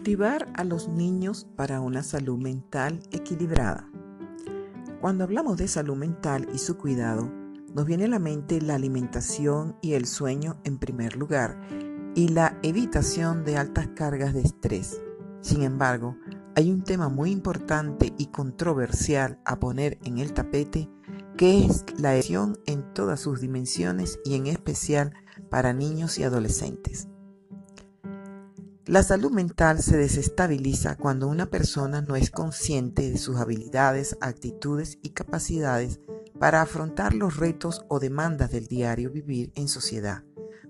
Cultivar a los niños para una salud mental equilibrada. Cuando hablamos de salud mental y su cuidado, nos viene a la mente la alimentación y el sueño en primer lugar y la evitación de altas cargas de estrés. Sin embargo, hay un tema muy importante y controversial a poner en el tapete que es la edición en todas sus dimensiones y en especial para niños y adolescentes. La salud mental se desestabiliza cuando una persona no es consciente de sus habilidades, actitudes y capacidades para afrontar los retos o demandas del diario vivir en sociedad,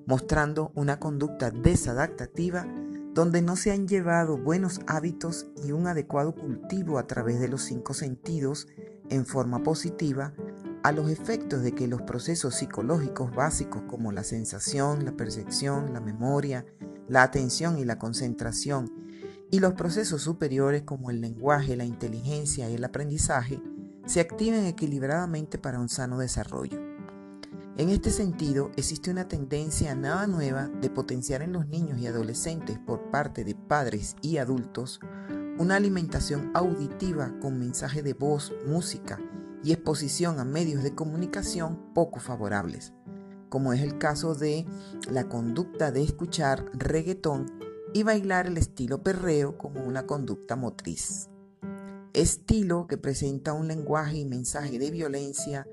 mostrando una conducta desadaptativa donde no se han llevado buenos hábitos y un adecuado cultivo a través de los cinco sentidos en forma positiva a los efectos de que los procesos psicológicos básicos como la sensación, la percepción, la memoria, la atención y la concentración, y los procesos superiores como el lenguaje, la inteligencia y el aprendizaje, se activen equilibradamente para un sano desarrollo. En este sentido, existe una tendencia nada nueva de potenciar en los niños y adolescentes por parte de padres y adultos una alimentación auditiva con mensaje de voz, música y exposición a medios de comunicación poco favorables como es el caso de la conducta de escuchar reggaetón y bailar el estilo perreo como una conducta motriz. Estilo que presenta un lenguaje y mensaje de violencia,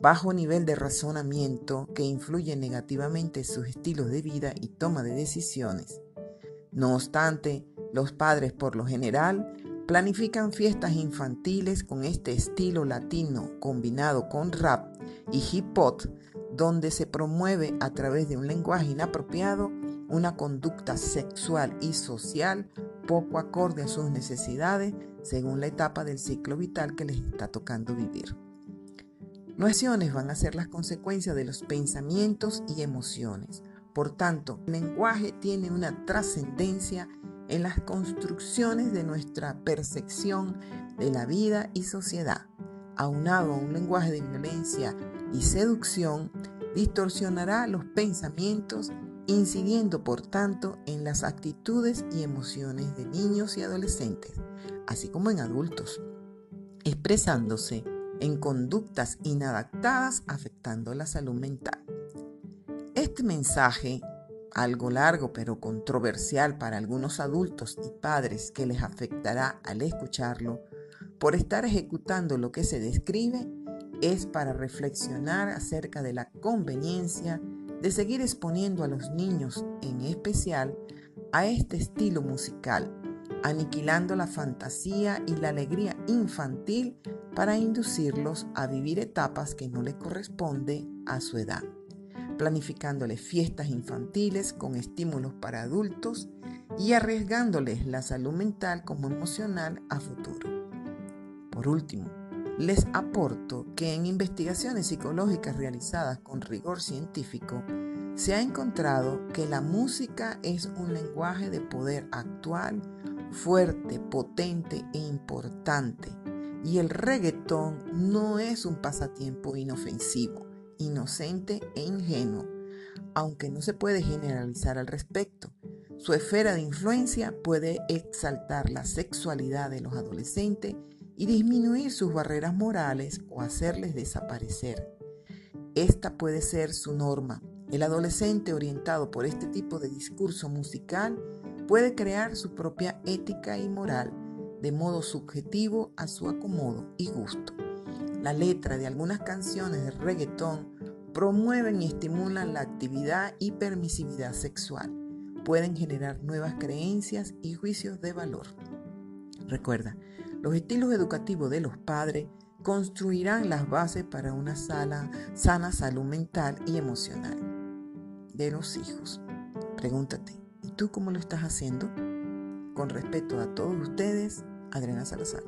bajo nivel de razonamiento que influye negativamente en sus estilos de vida y toma de decisiones. No obstante, los padres por lo general planifican fiestas infantiles con este estilo latino combinado con rap y hip hop donde se promueve a través de un lenguaje inapropiado una conducta sexual y social poco acorde a sus necesidades según la etapa del ciclo vital que les está tocando vivir. Nueciones van a ser las consecuencias de los pensamientos y emociones. Por tanto, el lenguaje tiene una trascendencia en las construcciones de nuestra percepción de la vida y sociedad. Aunado a un lenguaje de violencia y seducción distorsionará los pensamientos, incidiendo por tanto en las actitudes y emociones de niños y adolescentes, así como en adultos, expresándose en conductas inadaptadas afectando la salud mental. Este mensaje, algo largo pero controversial para algunos adultos y padres que les afectará al escucharlo, por estar ejecutando lo que se describe, es para reflexionar acerca de la conveniencia de seguir exponiendo a los niños en especial a este estilo musical, aniquilando la fantasía y la alegría infantil para inducirlos a vivir etapas que no les corresponde a su edad, planificándoles fiestas infantiles con estímulos para adultos y arriesgándoles la salud mental como emocional a futuro. Por último, les aporto que en investigaciones psicológicas realizadas con rigor científico, se ha encontrado que la música es un lenguaje de poder actual, fuerte, potente e importante. Y el reggaetón no es un pasatiempo inofensivo, inocente e ingenuo, aunque no se puede generalizar al respecto. Su esfera de influencia puede exaltar la sexualidad de los adolescentes y disminuir sus barreras morales o hacerles desaparecer. Esta puede ser su norma. El adolescente orientado por este tipo de discurso musical puede crear su propia ética y moral de modo subjetivo a su acomodo y gusto. La letra de algunas canciones de reggaetón promueven y estimulan la actividad y permisividad sexual. Pueden generar nuevas creencias y juicios de valor. Recuerda, los estilos educativos de los padres construirán las bases para una sana, sana salud mental y emocional de los hijos. Pregúntate, ¿y tú cómo lo estás haciendo? Con respeto a todos ustedes, Adriana Salazar.